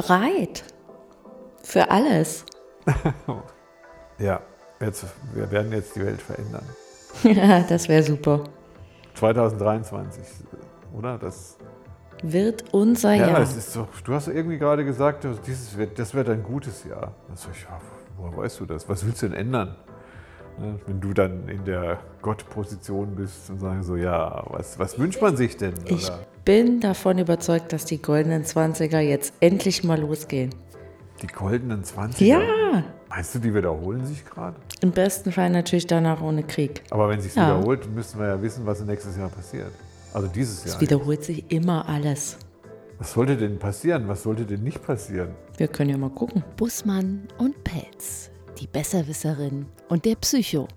bereit für alles. Ja, jetzt, wir werden jetzt die Welt verändern. Ja, das wäre super. 2023, oder? Das, Wird unser ja, Jahr. es ist so, du hast irgendwie gerade gesagt, das- dieses wird, das wird ein gutes Jahr. Da sag ich, woher weißt du das? Was willst du denn ändern? Ne, Wenn du dann in der Gottposition bist und sagst so, ja, was, was wünscht man sich denn? Ich Oder bin davon überzeugt, dass die goldenen 20er jetzt endlich mal losgehen. die goldenen 20er? Ja, Meinst du, die wiederholen sich gerade? im besten Fall natürlich danach ohne Krieg. Aber wenn sich Ja. wiederholt, müssten wir ja wissen, was nächstes Jahr passiert. Also dieses Es Jahr. wiederholt sich immer alles. Was sollte denn passieren? Was sollte denn nicht passieren? Wir können ja mal gucken. Bussmann und Pelz, die Besserwisserin und der Psycho.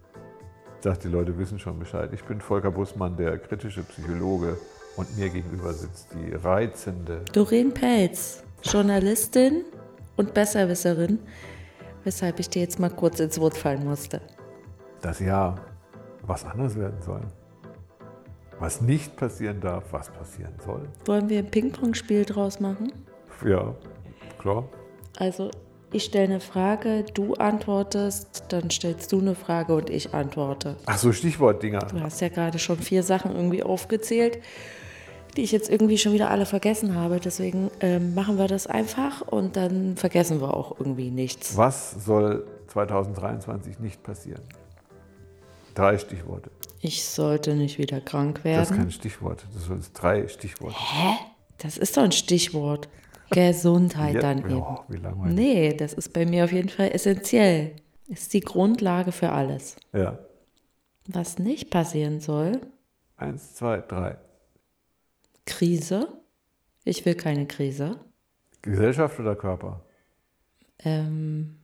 Ich dachte, die Leute wissen schon Bescheid. Ich bin Volker Bussmann, der kritische Psychologe. Und mir gegenüber sitzt die reizende. Doreen Pelz, Journalistin und Besserwisserin, weshalb ich dir jetzt mal kurz ins Wort fallen musste. Das Jahr, was anders werden soll. Was nicht passieren darf, was passieren soll. Wollen wir ein Ping-Pong-Spiel draus machen? Ja, klar. Also, ich stelle eine Frage, du antwortest, dann stellst du eine Frage und ich antworte. Ach so, Stichwortdinger. Du hast ja gerade schon vier Sachen irgendwie aufgezählt, die ich jetzt irgendwie schon wieder alle vergessen habe. Deswegen ähm, machen wir das einfach und dann vergessen wir auch irgendwie nichts. Was soll 2023 nicht passieren? Drei Stichworte. Ich sollte nicht wieder krank Das ist werden. kein Stichwort. Das sind drei Stichworte. Das ist doch ein Stichwort. Gesundheit Ja, dann eben. wie langweilig. Nee, das ist bei mir auf jeden Fall essentiell. Ist die Grundlage für alles. Ja. Was nicht passieren soll, Eins, zwei, drei. Krise. Ich will keine Krise. Gesellschaft oder Körper? Ähm,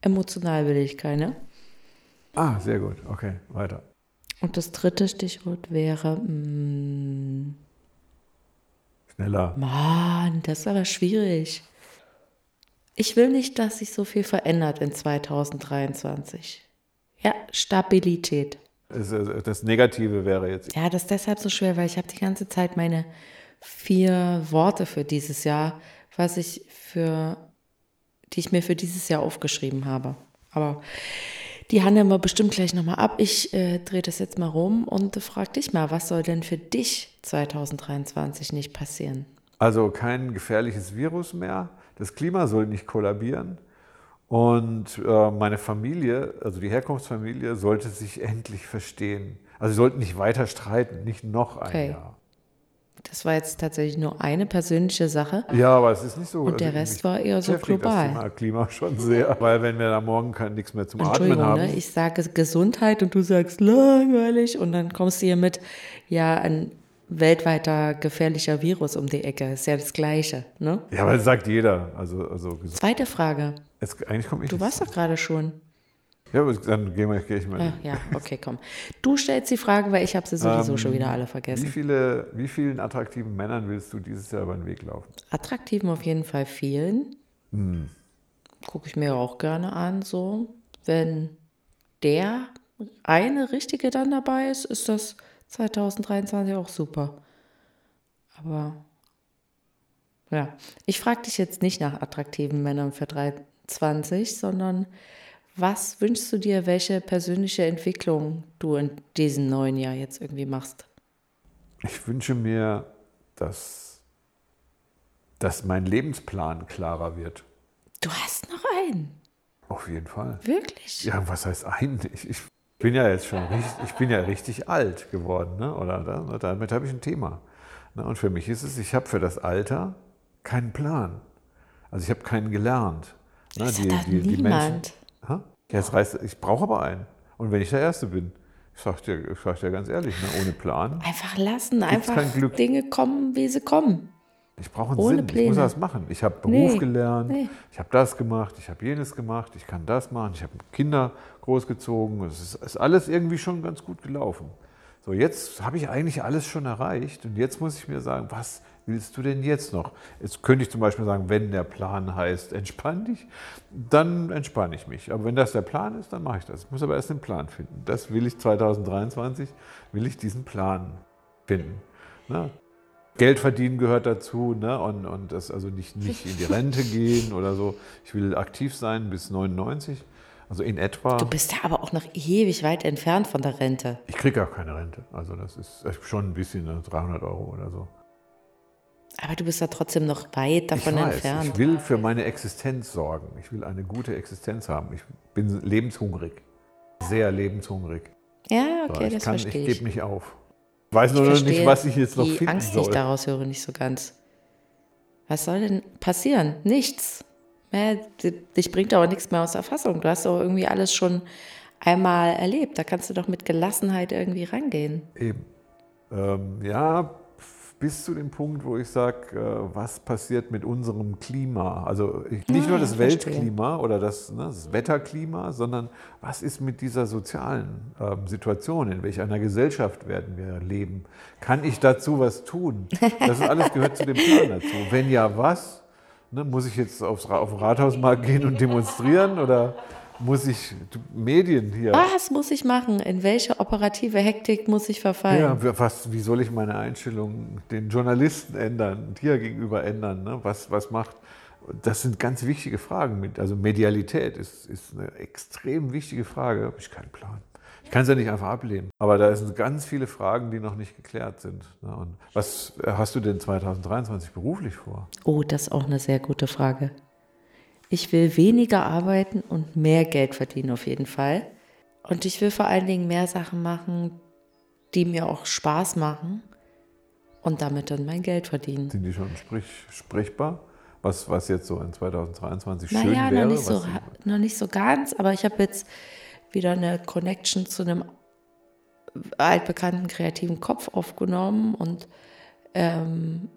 emotional will ich keine. Ah, sehr gut. Okay, weiter. Und das dritte Stichwort wäre, mm, Schneller. Mann, das ist aber schwierig. Ich will nicht, dass sich so viel verändert in 2023. Ja, Stabilität. Das, Negative wäre jetzt. Ja, das ist deshalb so schwer, weil ich habe die ganze Zeit meine vier Worte für dieses Jahr, was ich für, die ich mir für dieses Jahr aufgeschrieben habe. Aber die handeln wir bestimmt gleich nochmal ab. Ich äh, drehe das jetzt mal rum und frage dich mal, was soll denn für dich 2023 nicht passieren? Also kein gefährliches Virus mehr. Das Klima soll nicht kollabieren. Und äh, meine Familie, also die Herkunftsfamilie, sollte sich endlich verstehen. Also sie sollten nicht weiter streiten, nicht noch ein Okay. Jahr. Das war jetzt tatsächlich nur eine persönliche Sache. Ja, aber es ist nicht so. Und der also Rest war eher so global. Das Thema Klima schon sehr, weil wenn wir da morgen kein nichts mehr zum Atmen haben. ne? ich sage Gesundheit und du sagst langweilig und dann kommst du hier mit, ja, ein weltweiter gefährlicher Virus um die Ecke. Ist ja das Gleiche. Ne? Ja, aber das sagt jeder. Also, also Zweite Frage. jetzt, eigentlich komme ich Du warst doch gerade schon. Ja, aber dann gehen wir, gehe ich mal. Ah, ja, okay, komm. Du stellst die Frage, weil ich habe sie sowieso Ähm, schon wieder alle Wie, vergessen. viele, wie vielen attraktiven Männern willst du dieses Jahr über den Weg laufen? Attraktiven auf jeden Fall vielen. Hm. Gucke ich mir auch gerne an, so. Wenn der eine Richtige dann dabei ist, ist das 2023 auch super. Aber ja, ich frage dich jetzt nicht nach attraktiven Männern für 23, sondern was wünschst du dir, welche persönliche Entwicklung du in diesem neuen Jahr jetzt irgendwie machst? Ich wünsche mir, dass, dass mein Lebensplan klarer wird. Du hast noch einen, Auf jeden Fall. wirklich? Ja, was heißt eigentlich? Ich bin ja jetzt schon richtig, ich bin ja richtig alt geworden, ne? Oder da- damit habe ich ein Thema. Ne? Und für mich ist es, ich habe für das Alter keinen Plan. Also ich habe keinen gelernt. Ne? Das hat doch niemand. Ha? Ja, das reißt, ich brauche aber einen. Und wenn ich der Erste bin, ich sag dir, ich sag dir ganz ehrlich, ne? ohne Plan, Einfach lassen, einfach kein Glück. Dinge kommen, wie sie kommen. ich brauche einen Ohne Sinn. Ich Pläne. muss das machen. Ich habe Beruf Nee, gelernt, nee. ich habe das gemacht, ich habe jenes gemacht, ich kann das machen, ich habe Kinder großgezogen. Es ist, ist alles irgendwie schon ganz gut gelaufen. So, jetzt habe ich eigentlich alles schon erreicht und jetzt muss ich mir sagen, was willst du denn jetzt noch? Jetzt könnte ich zum Beispiel sagen, wenn der Plan heißt, entspann dich, dann entspanne ich mich. Aber wenn das der Plan ist, dann mache ich das. Ich muss aber erst den Plan finden. Das will ich 2023, will ich diesen Plan finden. Ne? Geld verdienen gehört dazu ne? und, und das also nicht, nicht in die Rente gehen oder so. Ich will aktiv sein bis 99, also in etwa. Du bist ja aber auch noch ewig weit entfernt von der Rente. Ich kriege auch keine Rente, also das ist schon ein bisschen ne? 300 Euro oder so. Aber du bist ja trotzdem noch weit davon ich weiß, entfernt. Ich will für meine Existenz sorgen. Ich will eine gute Existenz haben. Ich bin lebenshungrig. Sehr lebenshungrig. Ja, okay, ich das kann, verstehe ich. ich. gebe nicht auf. Ich weiß nur noch nicht, was ich jetzt noch die finden Angst, die ich soll. daraus höre, nicht so ganz. Was soll denn passieren? Nichts. Di- dich bringt aber nichts mehr aus der Fassung. Du hast doch irgendwie alles schon einmal erlebt. Da kannst du doch mit Gelassenheit irgendwie rangehen. Eben. Ähm, ja, bis zu dem Punkt, wo ich sage, äh, was passiert mit unserem Klima? Also ich, nicht nur das verstehe. Weltklima oder das, ne, das Wetterklima, sondern was ist mit dieser sozialen ähm, Situation? In welch einer Gesellschaft werden wir leben? Kann ich dazu was tun? Das ist alles gehört zu dem Plan dazu. Wenn ja, was? Ne, muss ich jetzt aufs, auf den Rathausmarkt gehen und demonstrieren oder muss ich Medien hier? Was muss ich machen? In welche operative Hektik muss ich verfallen? Ja, wie- was, wie soll ich meine Einstellung den Journalisten ändern, dir gegenüber ändern? Ne? Was, was macht? Das sind ganz wichtige Fragen. Mit, also Medialität ist, ist eine extrem wichtige Frage. Habe ich keinen Plan. Ich kann es ja nicht einfach ablehnen. Aber da sind ganz viele Fragen, die noch nicht geklärt sind. Ne? Und was hast du denn 2023 beruflich vor? Oh, das ist auch eine sehr gute Frage. Ich will weniger arbeiten und mehr Geld verdienen auf jeden Fall. Und ich will vor allen Dingen mehr Sachen machen, die mir auch Spaß machen und damit dann mein Geld verdienen. Sind die schon sprich, sprechbar? Was, was jetzt so in 2023 schön Naja, wäre? noch nicht, so, noch nicht so ganz, aber ich habe jetzt wieder eine Connection zu einem altbekannten kreativen Kopf aufgenommen und ähm,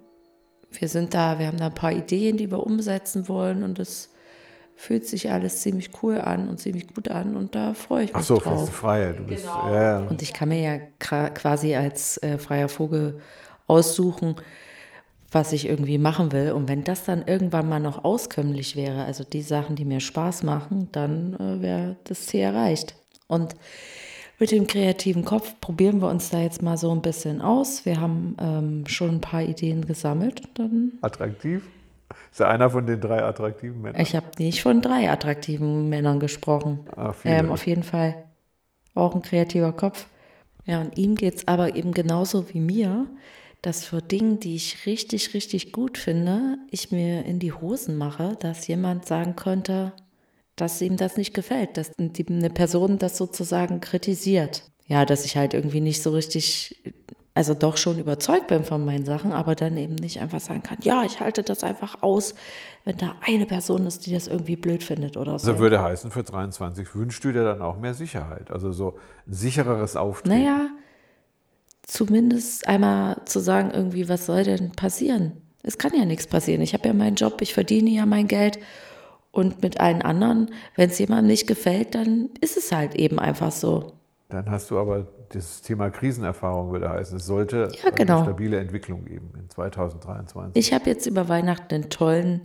wir sind da, wir haben da ein paar Ideen, die wir umsetzen wollen und es fühlt sich alles ziemlich cool an und ziemlich gut an und da freue ich mich Ach so, drauf. feste Freiheit. Du bist, Genau. ja. Und ich kann mir ja quasi als äh, freier Vogel aussuchen, was ich irgendwie machen will. Und wenn das dann irgendwann mal noch auskömmlich wäre, also die Sachen, die mir Spaß machen, dann äh, wäre das Ziel erreicht. Und mit dem kreativen Kopf probieren wir uns da jetzt mal so ein bisschen aus. Wir haben ähm, schon ein paar Ideen gesammelt. Dann Attraktiv? Ist er einer von den drei attraktiven Männern? ich habe nicht von drei attraktiven Männern gesprochen. Viele. ähm, auf jeden Fall auch ein kreativer Kopf. Ja, und ihm geht es aber eben genauso wie mir, dass für Dinge, die ich richtig, richtig gut finde, ich mir in die Hosen mache, dass jemand sagen könnte, dass ihm das nicht gefällt, dass eine Person das sozusagen kritisiert. Ja, dass ich halt irgendwie nicht so richtig, also doch schon überzeugt bin von meinen Sachen, aber dann eben nicht einfach sagen kann, ja, ich halte das einfach aus, wenn da eine Person ist, die das irgendwie blöd findet oder so. Also würde heißen, für 23 wünschst du dir dann auch mehr Sicherheit. Also so ein sichereres Auftreten. Naja, zumindest einmal zu sagen, irgendwie, was soll denn passieren? Es kann ja nichts passieren. Ich habe ja meinen Job, ich verdiene ja mein Geld. Und mit allen anderen, wenn es jemandem nicht gefällt, dann ist es halt eben einfach so. Dann hast du aber das Thema Krisenerfahrung, würde heißen. Es sollte Ja, genau. eine stabile Entwicklung geben in 2023. Ich habe jetzt über Weihnachten einen tollen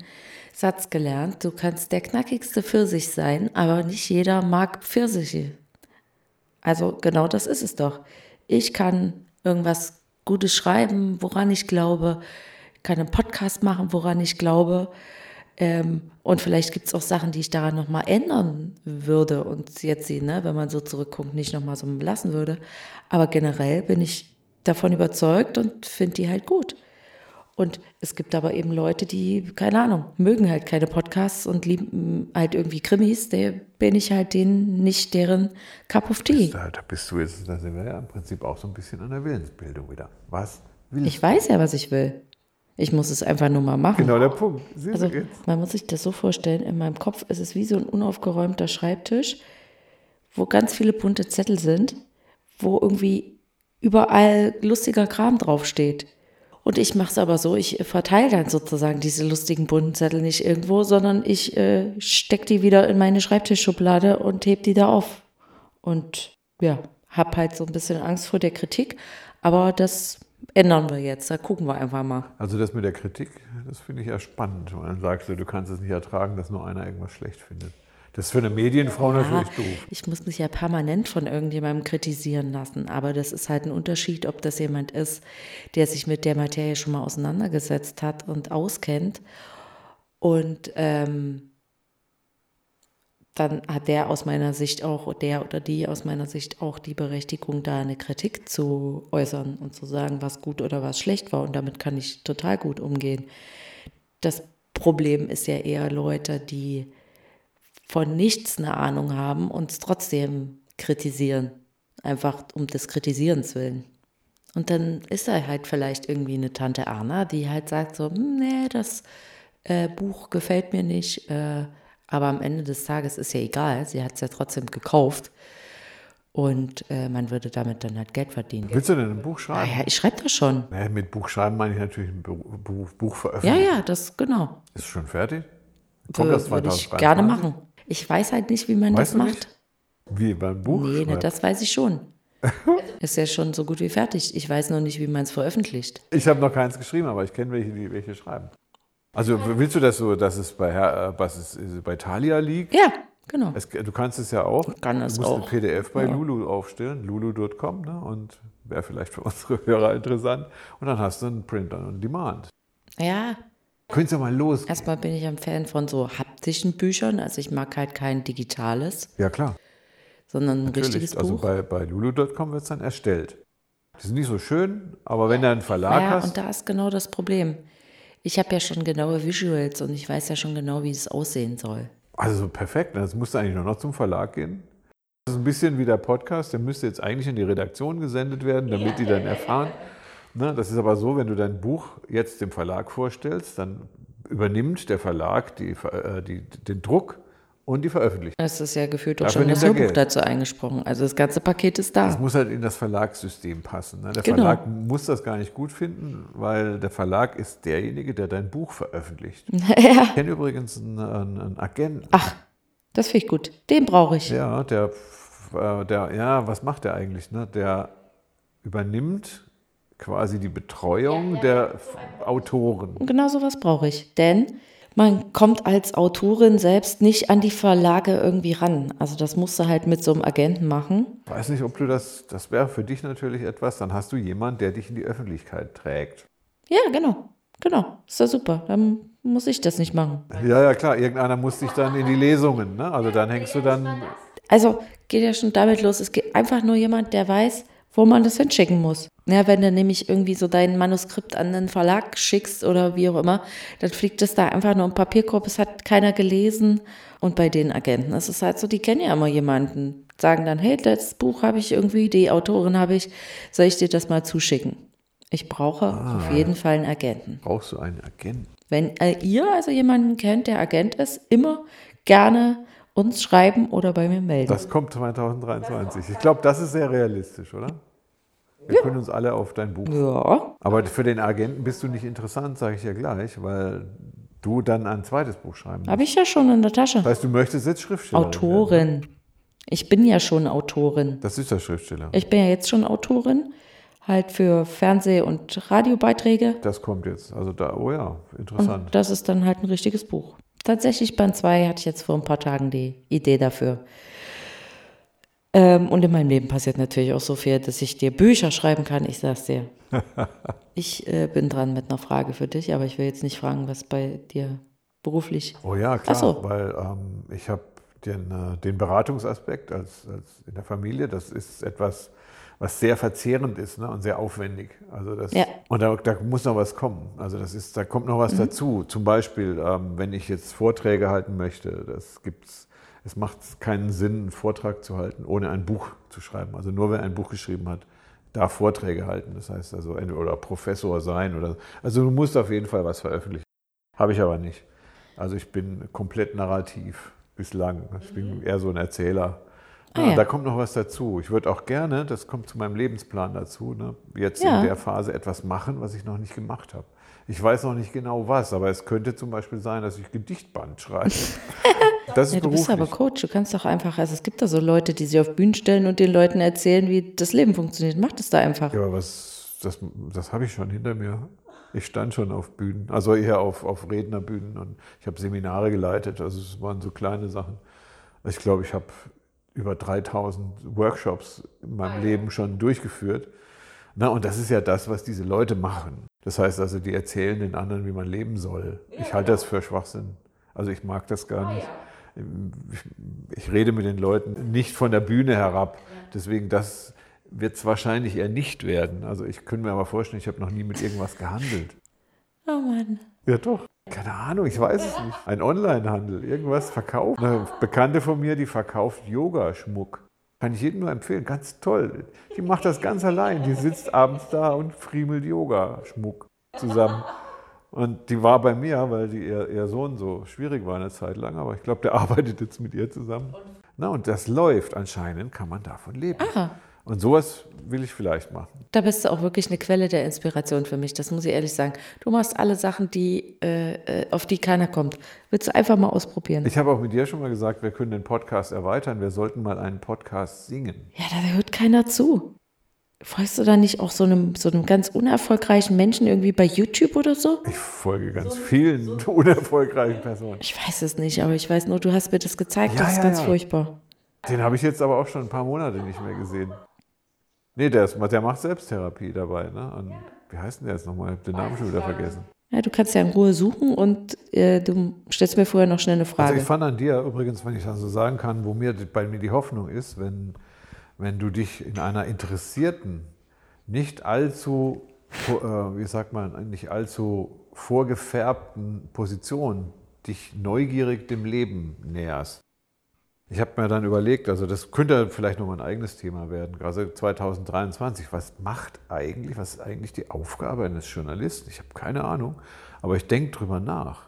Satz gelernt. Du kannst der knackigste Pfirsich sein, aber nicht jeder mag Pfirsiche. Also genau das ist es doch. Ich kann irgendwas Gutes schreiben, woran ich glaube, kann einen Podcast machen, woran ich glaube. Ähm, und vielleicht gibt es auch Sachen, die ich daran nochmal ändern würde und jetzt sie, ne, wenn man so zurückguckt, nicht nochmal so lassen würde. Aber generell bin ich davon überzeugt und finde die halt gut. Und es gibt aber eben Leute, die, keine Ahnung, mögen halt keine Podcasts und lieben halt irgendwie Krimis. Der bin ich halt denen nicht deren Cup of Tea. Da, da bist du jetzt, da sind wir ja im Prinzip auch so ein bisschen an der Willensbildung wieder. Was willst Ich weiß ja, was ich will. Ich muss es einfach nur mal machen. Genau der Punkt. Siehst Also man muss sich das so vorstellen, in meinem Kopf ist es wie so ein unaufgeräumter Schreibtisch, wo ganz viele bunte Zettel sind, wo irgendwie überall lustiger Kram draufsteht. Und ich mache es aber so, ich verteile dann sozusagen diese lustigen bunten Zettel nicht irgendwo, sondern ich äh, stecke die wieder in meine Schreibtischschublade und heb die da auf. Und ja, habe halt so ein bisschen Angst vor der Kritik, aber das ändern wir jetzt. Da gucken wir einfach mal. Also das mit der Kritik, das finde ich ja spannend. Und dann sagst du, du kannst es nicht ertragen, dass nur einer irgendwas schlecht findet. Das ist für eine Medienfrau natürlich doof. Ich muss mich ja permanent von irgendjemandem kritisieren lassen, aber das ist halt ein Unterschied, ob das jemand ist, der sich mit der Materie schon mal auseinandergesetzt hat und auskennt. Und ähm, dann hat der aus meiner Sicht auch, der oder die aus meiner Sicht auch die Berechtigung, da eine Kritik zu äußern und zu sagen, was gut oder was schlecht war. Und damit kann ich total gut umgehen. Das Problem ist ja eher Leute, die von nichts eine Ahnung haben und es trotzdem kritisieren. Einfach um des Kritisierens willen. Und dann ist da halt vielleicht irgendwie eine Tante Erna, die halt sagt so, hm, nee, das äh, Buch gefällt mir nicht. Äh, aber am Ende des Tages ist ja egal, sie hat es ja trotzdem gekauft. Und äh, man würde damit dann halt Geld verdienen. Willst du denn ein Buch schreiben? Ah, ja, ich schreibe das schon. Naja, mit Buch schreiben meine ich natürlich ein Buch, Buch, Buch Ja, veröffentlichen. ja, das genau. Ist es schon fertig? Kommt das Würde ich 2023? gerne machen. Ich weiß halt nicht, wie man Weißt das macht. nicht? Wie beim Buch? Nee, ne, das weiß ich schon. Ist ja schon so gut wie fertig. Ich weiß noch nicht, wie man es veröffentlicht. Ich habe noch keins geschrieben, aber ich kenne welche, die welche schreiben. Also willst du das so, dass es bei, Herr, äh, was es, bei Thalia liegt? Ja, genau. Es, du kannst es ja auch. kann es du musst auch. ein PDF bei Ja. Lulu aufstellen, lulu.com, ne? und wäre vielleicht für unsere Hörer interessant. Und dann hast du einen Print on Demand. Ja, Könnt's ja mal los. erstmal bin ich ein Fan von so haptischen Büchern. Also ich mag halt kein digitales, Ja, klar. sondern ein Natürlich. richtiges Also Buch. bei, bei lulu.com wird es dann erstellt. Die sind nicht so schön, aber wenn du einen Verlag Ja, hast, und da ist genau das Problem. Ich habe ja schon genaue Visuals und ich weiß ja schon genau, wie es aussehen soll. also so perfekt. Jetzt musst du eigentlich nur noch zum Verlag gehen. Das ist ein bisschen wie der Podcast, der müsste jetzt eigentlich in die Redaktion gesendet werden, damit die dann erfahren. Ne, das ist aber so, wenn du dein Buch jetzt dem Verlag vorstellst, dann übernimmt der Verlag die, äh, die, den Druck und die Veröffentlichung. Es ist ja gefühlt auch schon das Hörbuch Geld. dazu eingesprochen. Also das ganze Paket ist Das da. muss halt in das Verlagssystem passen. Ne? Der Genau. Verlag muss das gar nicht gut finden, weil der Verlag ist derjenige, der dein Buch veröffentlicht. ja. Ich kenne übrigens einen, einen, einen Agenten. Ach, das finde ich gut. Den brauche ich. Ja, der, äh, der, ja, was macht der eigentlich? Ne? Der übernimmt quasi die Betreuung der F- Autoren. Und genau sowas brauche ich. Denn man kommt als Autorin selbst nicht an die Verlage irgendwie ran. Also das musst du halt mit so einem Agenten machen. Ich weiß nicht, ob du das, das wäre für dich natürlich etwas, dann hast du jemanden, der dich in die Öffentlichkeit trägt. Ja, genau. Genau. Ist ja super. Dann muss ich das nicht machen. Ja, ja, klar, irgendeiner muss dich dann in die Lesungen, ne? Also dann hängst du dann, Also geht ja schon damit los. Es geht einfach nur jemand, der weiß, wo man das hinschicken muss. Ja, wenn du nämlich irgendwie so dein Manuskript an den Verlag schickst oder wie auch immer, dann fliegt es da einfach nur im Papierkorb, es hat keiner gelesen. Und bei den Agenten ist es halt so, die kennen ja immer jemanden. Sagen dann, hey, das Buch habe ich irgendwie, die Autorin habe ich, soll ich dir das mal zuschicken? Ich brauche auf jeden Fall einen Agenten. brauchst du einen Agenten. Wenn äh, ihr also jemanden kennt, der Agent ist, immer gerne uns schreiben oder bei mir melden. Das kommt 2023. Ich glaube, das ist sehr realistisch, oder? Wir können uns alle auf dein Buch. ja, Aber für den Agenten bist du nicht interessant, sage ich ja gleich, weil du dann ein zweites Buch schreiben musst. habe ich ja schon in der Tasche. Das heißt, du möchtest jetzt Schriftstellerin werden. Autorin. Ich bin ja schon Autorin. Das ist der Schriftsteller. Ich bin ja jetzt schon Autorin, halt für Fernseh- und Radiobeiträge. Das kommt jetzt. Also da, oh ja, interessant. Und das ist dann halt ein richtiges Buch. Tatsächlich Band 2 hatte ich jetzt vor ein paar Tagen die Idee dafür. Ähm, und in meinem Leben passiert natürlich auch so viel, dass ich dir Bücher schreiben kann. Ich sag's dir. ich äh, bin dran mit einer Frage für dich, aber ich will jetzt nicht fragen, was bei dir beruflich. Oh ja, klar, so. weil ähm, ich habe den, äh, den Beratungsaspekt als, als in der Familie, das ist etwas, was sehr verzehrend ist ne, und sehr aufwendig. Also das, Ja. Und da, da muss noch was kommen. Also das ist, da kommt noch Mhm. was dazu. Zum Beispiel, ähm, wenn ich jetzt Vorträge halten möchte, das gibt's, es macht keinen Sinn, einen Vortrag zu halten, ohne ein Buch zu schreiben. Also nur wer ein Buch geschrieben hat, darf Vorträge halten. Das heißt also, entweder oder Professor sein oder also du musst auf jeden Fall was veröffentlichen. Habe ich aber nicht. Also ich bin komplett narrativ bislang. Ich bin eher so ein Erzähler. Ah, Ja, ja. Da kommt noch was dazu. Ich würde auch gerne, das kommt zu meinem Lebensplan dazu, ne, jetzt Ja. in der Phase etwas machen, was ich noch nicht gemacht habe. Ich weiß noch nicht genau was, aber es könnte zum Beispiel sein, dass ich Gedichtband schreibe. Das ist Ja, du bist beruflich. aber Coach. Du kannst doch einfach, also es gibt da so Leute, die sich auf Bühnen stellen und den Leuten erzählen, wie das Leben funktioniert. Mach das da einfach. Ja, aber was, das, das habe ich schon hinter mir. Ich stand schon auf Bühnen, also eher auf, auf Rednerbühnen und ich habe Seminare geleitet, also es waren so kleine Sachen. Ich glaube, ich habe über 3000 Workshops in meinem Leben schon durchgeführt. Na, und das ist ja das, was diese Leute machen. Das heißt also, die erzählen den anderen, wie man leben soll. Ich halte das für Schwachsinn. Also ich mag das gar nicht. Ich, ich rede mit den Leuten nicht von der Bühne herab. Deswegen, das wird es wahrscheinlich eher nicht werden. Also ich könnte mir aber vorstellen, ich habe noch nie mit irgendwas gehandelt. Oh Mann. Ja, doch. Keine Ahnung, ich weiß es nicht. Ein Onlinehandel, irgendwas verkauft. Eine Bekannte von mir, die verkauft Yoga-Schmuck. Kann ich jedem nur empfehlen, ganz toll. Die macht das ganz allein. Die sitzt abends da und friemelt Yoga-Schmuck zusammen. Und die war bei mir, weil die, ihr, ihr Sohn so schwierig war eine Zeit lang, aber ich glaube, der arbeitet jetzt mit ihr zusammen. Na, und das läuft. Anscheinend kann man davon leben. Aha. Und sowas will ich vielleicht machen. Da bist du auch wirklich eine Quelle der Inspiration für mich, das muss ich ehrlich sagen. Du machst alle Sachen, die, äh, äh, auf die keiner kommt. Willst du einfach mal ausprobieren? Ich habe auch mit dir schon mal gesagt, wir können den Podcast erweitern. Wir sollten mal einen Podcast singen. Ja, da hört keiner zu. Folgst du da nicht auch so einem, so einem ganz unerfolgreichen Menschen irgendwie bei YouTube oder so? Ich folge ganz vielen unerfolgreichen Personen. Ich weiß es nicht, aber ich weiß nur, du hast mir das gezeigt. Ja, das ist ja, ganz ja. furchtbar. Den habe ich jetzt aber auch schon ein paar Monate nicht mehr gesehen. Nee, der, ist, der macht Selbsttherapie dabei. Ne? Und wie heißt denn der jetzt nochmal? Ich habe den Namen schon wieder vergessen. Ja, du kannst ja in Ruhe suchen und äh, du stellst mir vorher noch schnell eine Also Frage. ich fand an dir übrigens, wenn ich das so sagen kann, wo mir bei mir die Hoffnung ist, wenn, wenn du dich in einer interessierten, nicht allzu, äh, wie sagt man, nicht allzu vorgefärbten Position dich neugierig dem Leben näherst. Ich habe mir dann überlegt, also das könnte vielleicht noch mal ein eigenes Thema werden, gerade 2023. Was macht eigentlich, was ist eigentlich die Aufgabe eines Journalisten? Ich habe keine Ahnung, aber ich denke drüber nach.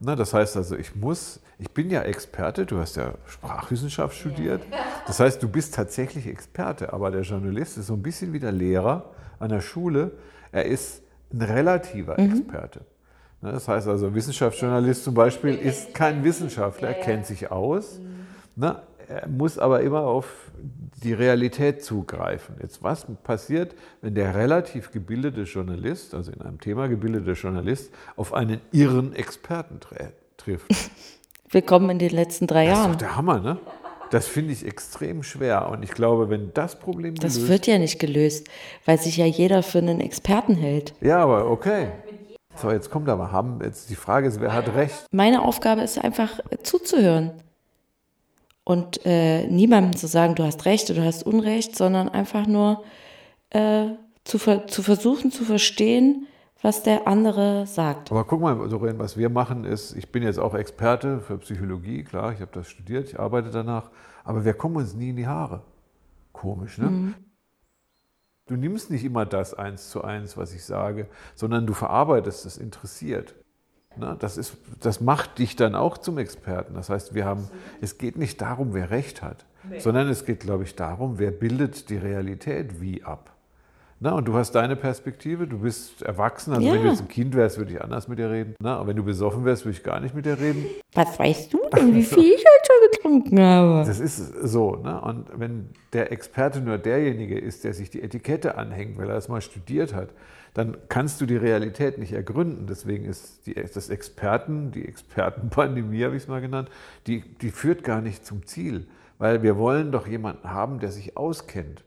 Na, das heißt also, ich muss, ich bin ja Experte, du hast ja Sprachwissenschaft studiert. Das heißt, du bist tatsächlich Experte, aber der Journalist ist so ein bisschen wie der Lehrer an der Schule. Er ist ein relativer Experte. Na, Das heißt also, Wissenschaftsjournalist zum Beispiel ist kein Wissenschaftler, er kennt sich aus. Na, er muss aber immer auf die Realität zugreifen. Jetzt, was passiert, wenn der relativ gebildete Journalist, also in einem Thema gebildete Journalist, auf einen irren Experten trifft? Willkommen in den letzten drei Das ist doch Jahren. der Hammer, ne? Das finde ich extrem schwer. Und ich glaube, wenn das Problem Das gelöst wird ja nicht gelöst, weil sich ja jeder für einen Experten hält. Ja, aber okay. So, jetzt kommt aber, haben jetzt die Frage ist, wer hat recht? Meine Aufgabe ist einfach zuzuhören. Und äh, niemandem zu sagen, du hast Recht oder du hast Unrecht, sondern einfach nur äh, zu, ver zu versuchen zu verstehen, was der andere sagt. Aber guck mal, Doreen, was wir machen ist, ich bin jetzt auch Experte für Psychologie, klar, ich habe das studiert, ich arbeite danach, aber wir kommen uns nie in die Haare. Komisch, ne? Du nimmst nicht immer das eins zu eins, was ich sage, sondern du verarbeitest es interessiert. Na, das, ist, das macht dich dann auch zum Experten. Das heißt, wir haben, es geht nicht darum, wer Recht hat, sondern es geht, glaube ich, darum, wer bildet die Realität wie ab. Na, und du hast deine Perspektive, du bist erwachsen, also wenn du Ja. jetzt ein Kind wärst, würde ich anders mit dir reden. Na, aber wenn du besoffen wärst, würde ich gar nicht mit dir reden. Was weißt du denn, wie viel ich heute schon getrunken habe? Das ist so. Ne? Und wenn der Experte nur derjenige ist, der sich die Etikette anhängt, weil er das mal studiert hat, dann kannst du die Realität nicht ergründen. Deswegen ist die, das Experten, die Expertenpandemie, habe ich es mal genannt, die, die führt gar nicht zum Ziel. Weil wir wollen doch jemanden haben, der sich auskennt.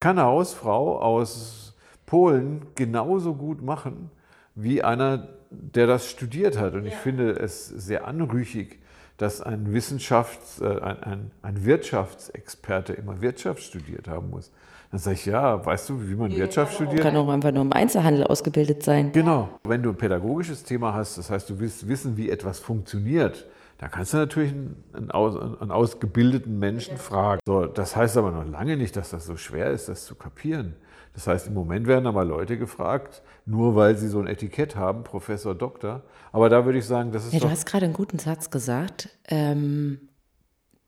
Kann eine Hausfrau aus Polen genauso gut machen wie einer, der das studiert hat. Und ich finde es sehr anrüchig, dass ein Wissenschafts-, äh, ein, ein, ein Wirtschaftsexperte immer Wirtschaft studiert haben muss. Dann sage ich, ja, weißt du, wie man Wirtschaft studiert? Kann auch einfach nur im Einzelhandel ausgebildet sein. Genau. Wenn du ein pädagogisches Thema hast, das heißt, du willst wissen, wie etwas funktioniert, da kannst du natürlich einen, aus, einen ausgebildeten Menschen fragen. So, das heißt aber noch lange nicht, dass das so schwer ist, das zu kapieren. Das heißt, im Moment werden aber Leute gefragt, nur weil sie so ein Etikett haben, Professor, Doktor. Aber da würde ich sagen, das ist Ja, du hast gerade einen guten Satz gesagt. Ähm,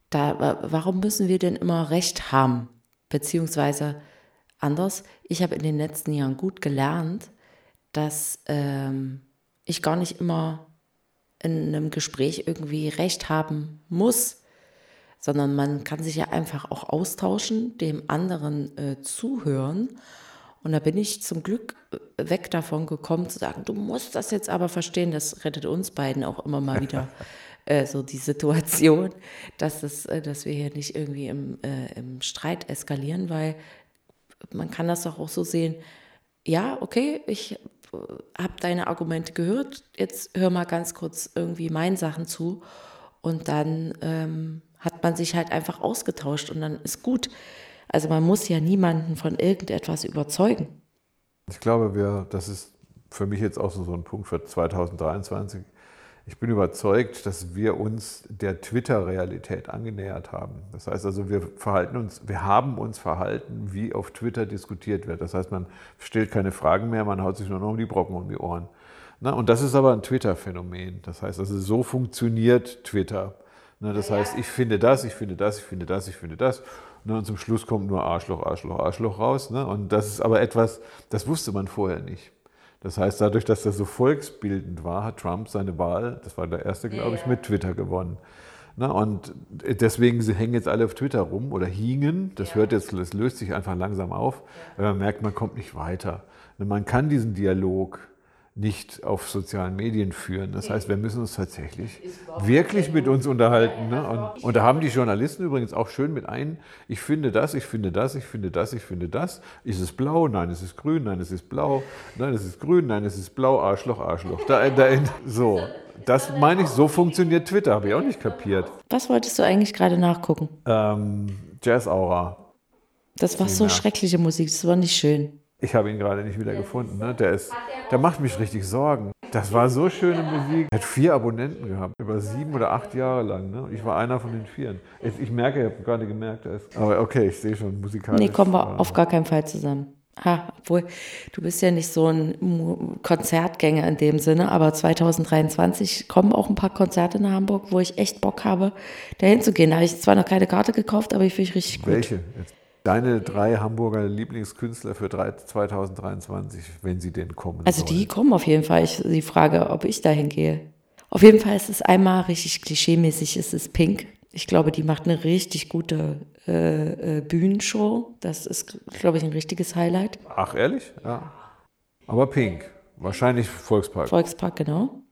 da, wa- warum müssen wir denn immer Recht haben? Beziehungsweise anders. Ich habe in den letzten Jahren gut gelernt, dass ähm, ich gar nicht immer in einem Gespräch irgendwie Recht haben muss, sondern man kann sich ja einfach auch austauschen, dem anderen äh, zuhören. Und da bin ich zum Glück äh, weg davon gekommen zu sagen, du musst das jetzt aber verstehen, das rettet uns beiden auch immer mal wieder äh, so die Situation, dass, es, äh, dass wir hier nicht irgendwie im, äh, im Streit eskalieren, weil man kann das doch auch so sehen, ja, okay, ich habe deine Argumente gehört, jetzt hör mal ganz kurz irgendwie meinen Sachen zu und dann ähm, hat man sich halt einfach ausgetauscht und dann ist gut. Also man muss ja niemanden von irgendetwas überzeugen. Ich glaube, wir, das ist für mich jetzt auch so ein Punkt für 2023. Ich bin überzeugt, dass wir uns der Twitter-Realität angenähert haben. Das heißt also, wir verhalten uns, wir haben uns verhalten, wie auf Twitter diskutiert wird. Das heißt, man stellt keine Fragen mehr, man haut sich nur noch um die Brocken um die Ohren. Na, und das ist aber ein Twitter-Phänomen. Das heißt also, so funktioniert Twitter. Na, das heißt, ich finde das, ich finde das, ich finde das, ich finde das. Ne, und zum Schluss kommt nur Arschloch, Arschloch, Arschloch raus. Ne? Und das ist aber etwas, das wusste man vorher nicht. Das heißt, dadurch, dass das so volksbildend war, hat Trump seine Wahl, das war der erste, glaube ich, mit Twitter gewonnen. Na, und deswegen sie hängen jetzt alle auf Twitter rum oder hingen. Das ja. hört jetzt, das löst sich einfach langsam auf, weil man merkt, man kommt nicht weiter. Man kann diesen Dialog nicht auf sozialen Medien führen. Das heißt, wir müssen uns tatsächlich wirklich mit uns unterhalten. Ne? Und, und, da haben die Journalisten übrigens auch schön mit ein, ich finde das, ich finde das, ich finde das, ich finde das. Ist es blau? Nein, es ist grün. Nein, es ist blau. Nein, es ist grün. Nein, es ist blau. Arschloch, Arschloch. Da, da, so, das meine ich, so funktioniert Twitter. Habe ich auch nicht kapiert. Was wolltest du eigentlich gerade nachgucken? Ähm, Jazz Aura. Das war so schreckliche Musik, das war nicht schön. Ich habe ihn gerade nicht wieder gefunden. Ne? Der, ist, der macht mich richtig Sorgen. Das war so schöne Musik. Er hat vier Abonnenten gehabt, über sieben oder acht Jahre lang. Ne? Ich war einer von den vieren. Ich, ich merke, ich habe gerade gemerkt, er ist. Aber okay, ich sehe schon musikalisch. Nee, kommen wir auf gar keinen Fall zusammen. Ha, obwohl, du bist ja nicht so ein Konzertgänger in dem Sinne, aber 2023 kommen auch ein paar Konzerte in Hamburg, wo ich echt Bock habe, dahin zu gehen. Da habe ich zwar noch keine Karte gekauft, aber ich finde richtig gut. Welche? Deine drei Hamburger Lieblingskünstler für 2023, wenn sie denn kommen. Also sollen. die kommen auf jeden Fall. Ich, die Frage, ob ich dahin gehe. Auf jeden Fall ist es einmal richtig klischeemäßig, ist es Pink. Ich glaube, die macht eine richtig gute äh, äh, Bühnenshow. Das ist, glaube ich, ein richtiges Highlight. Ach, ehrlich? Ja. Aber Pink. Wahrscheinlich Volkspark. Volkspark, genau.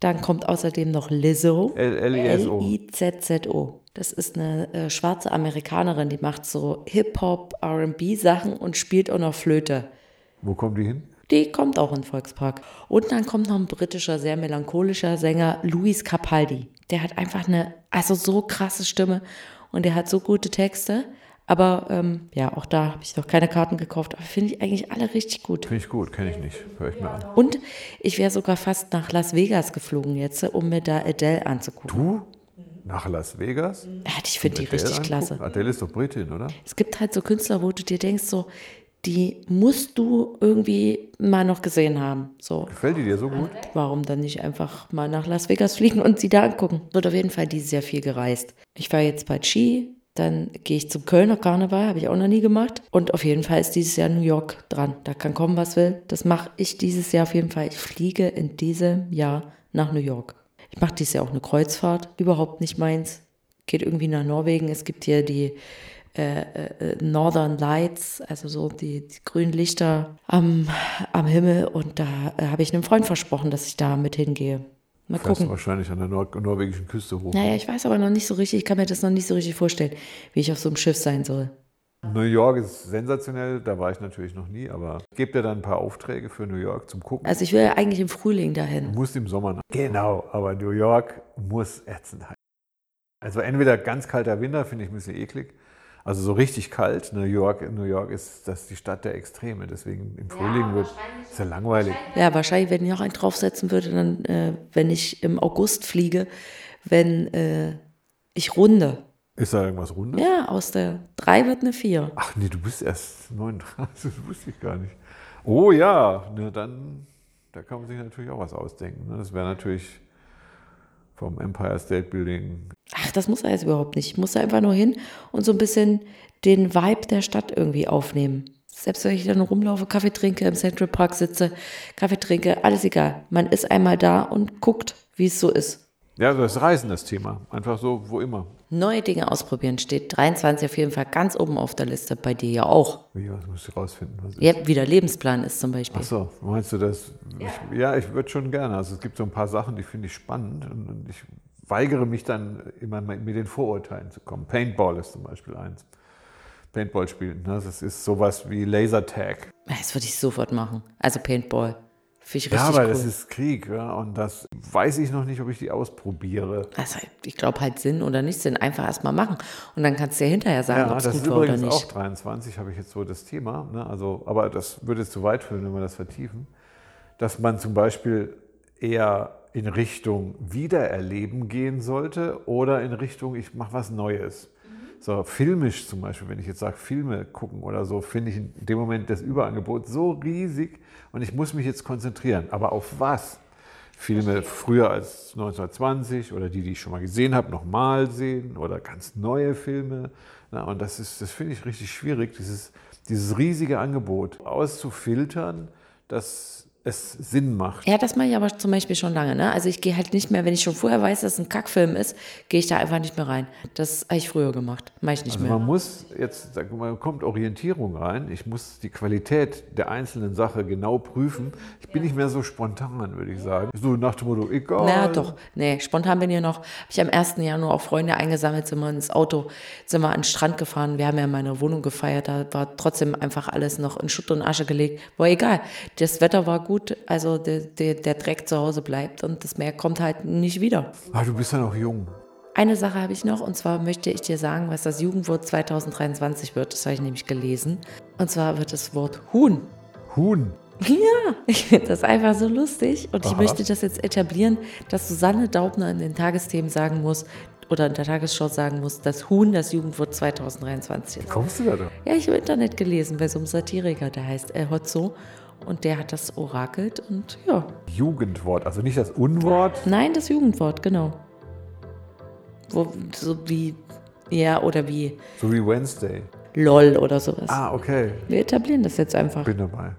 Dann kommt außerdem noch Lizzo. L-I-Z-Z-O. Das ist eine äh, schwarze Amerikanerin, die macht so Hip-Hop, RB-Sachen und spielt auch noch Flöte. Wo kommt die hin? Die kommt auch in den Volkspark. Und dann kommt noch ein britischer, sehr melancholischer Sänger, Luis Capaldi. Der hat einfach eine, also so krasse Stimme und der hat so gute Texte. Aber ähm, ja, auch da habe ich noch keine Karten gekauft. Aber finde ich eigentlich alle richtig gut. Finde ich gut, kenne ich nicht. Hör ich mir an. Und ich wäre sogar fast nach Las Vegas geflogen jetzt, um mir da Adele anzugucken. Du? Nach Las Vegas? Ja, ich finde die richtig angucken? klasse. Adele ist doch Britin, oder? Es gibt halt so Künstler, wo du dir denkst, so, die musst du irgendwie mal noch gesehen haben. So. Gefällt die dir so gut? Warum dann nicht einfach mal nach Las Vegas fliegen und sie da angucken? Wird auf jeden Fall dieses Jahr viel gereist. Ich war jetzt bei Ski, dann gehe ich zum Kölner Karneval, habe ich auch noch nie gemacht. Und auf jeden Fall ist dieses Jahr New York dran. Da kann kommen, was will. Das mache ich dieses Jahr auf jeden Fall. Ich fliege in diesem Jahr nach New York. Ich mache dieses Jahr auch eine Kreuzfahrt. Überhaupt nicht meins. Geht irgendwie nach Norwegen. Es gibt hier die äh, äh, Northern Lights, also so die, die, grünen Lichter am, am Himmel. Und da äh, habe ich einem Freund versprochen, dass ich da mit hingehe. Mal Fährst gucken. wahrscheinlich an der Nor norwegischen Küste hoch. Naja, ich weiß aber noch nicht so richtig, ich kann mir das noch nicht so richtig vorstellen, wie ich auf so einem Schiff sein soll. New York ist sensationell, da war ich natürlich noch nie, aber gebt ihr dann ein paar Aufträge für New York zum Gucken? Also ich will ja eigentlich im Frühling dahin. Du musst im Sommer nach. Genau, aber New York muss ätzend sein. Also entweder ganz kalter Winter, finde ich ein bisschen eklig, also so richtig kalt. New York, New York ist das die Stadt der Extreme. Deswegen im Frühling ja, wird es ja langweilig. Ja, wahrscheinlich, wenn ich noch einen draufsetzen würde, dann, äh, wenn ich im August fliege, wenn äh, ich runde. Ist da irgendwas rundes? Ja, aus der 3 wird eine 4. Ach nee, du bist erst 39, das wusste ich gar nicht. Oh ja, ne, dann, da kann man sich natürlich auch was ausdenken. Ne? Das wäre natürlich vom Empire State Building. Ach, das muss er jetzt überhaupt nicht. Ich muss da einfach nur hin und so ein bisschen den Vibe der Stadt irgendwie aufnehmen. Selbst wenn ich dann rumlaufe, Kaffee trinke, im Central Park sitze, Kaffee trinke, alles egal. Man ist einmal da und guckt, wie es so ist. Ja, das Reisen das Thema. Einfach so, wo immer. Neue Dinge ausprobieren steht 23 auf jeden Fall ganz oben auf der Liste, bei dir ja auch. Wie, was musst du rausfinden? Was ja, wie der Lebensplan ist zum Beispiel. Ach so, meinst du das? Ja, ich, ja, ich würde schon gerne. Also es gibt so ein paar Sachen, die finde ich spannend und, und ich weigere mich dann immer mit den Vorurteilen zu kommen. Paintball ist zum Beispiel eins. Paintball spielen. Ne? Das ist sowas wie Lasertag. Das würde ich sofort machen. Also Paintball. Finde ich richtig Ja, aber cool. das ist Krieg. Ja? Und das weiß ich noch nicht, ob ich die ausprobiere. also ich glaube halt Sinn oder nicht Sinn. Einfach erstmal machen. Und dann kannst du ja hinterher sagen, Ja, ob es das gut ist war oder übrigens nicht. auch 23, habe ich jetzt so das Thema. Ne? Also, aber das würde zu weit führen, wenn wir das vertiefen. Dass man zum Beispiel eher in Richtung Wiedererleben gehen sollte oder in Richtung, ich mache was Neues. So filmisch zum Beispiel, wenn ich jetzt sage, Filme gucken oder so, finde ich in dem Moment das Überangebot so riesig und ich muss mich jetzt konzentrieren. Aber auf was? Filme früher als 1920 oder die, die ich schon mal gesehen habe, nochmal sehen oder ganz neue Filme. Na, und das ist, das finde ich richtig schwierig, dieses, dieses riesige Angebot auszufiltern, dass es Sinn macht. Ja, das mache ich aber zum Beispiel schon lange. Ne? Also ich gehe halt nicht mehr, wenn ich schon vorher weiß, dass es ein Kackfilm ist, gehe ich da einfach nicht mehr rein. Das habe ich früher gemacht. Mache ich nicht Also mehr. man muss jetzt, da kommt Orientierung rein. Ich muss die Qualität der einzelnen Sache genau prüfen. Ich bin nicht mehr so spontan, würde ich sagen. So nach dem Motto, egal. Na doch, nee, spontan bin ich noch. Habe ich am 1. Januar auch Freunde eingesammelt, sind wir ins Auto, sind wir an den Strand gefahren. Wir haben ja in meiner Wohnung gefeiert, da war trotzdem einfach alles noch in Schutt und Asche gelegt. War egal. Das Wetter war gut, also der, der, der Dreck zu Hause bleibt und das Meer kommt halt nicht wieder. Ah, du bist ja noch jung. Eine Sache habe ich noch und zwar möchte ich dir sagen, was das Jugendwort 2023 wird. Das habe ich nämlich gelesen. Und zwar wird das Wort Huhn. Huhn. Ja, ich finde das einfach so lustig und ich Aha. möchte das jetzt etablieren, dass Susanne Daubner in den Tagesthemen sagen muss oder in der Tagesschau sagen muss, dass Huhn das Jugendwort 2023 ist. Kommst du da drauf? Ja, ich habe im Internet gelesen bei so einem Satiriker, der heißt El Hotzo und der hat das orakelt und ja. Jugendwort, also nicht das Unwort. Nein, das Jugendwort, genau. Wo, so wie, ja, oder wie So wie Wednesday. LOL oder sowas. Ah, okay. Wir etablieren das jetzt einfach. Bin dabei.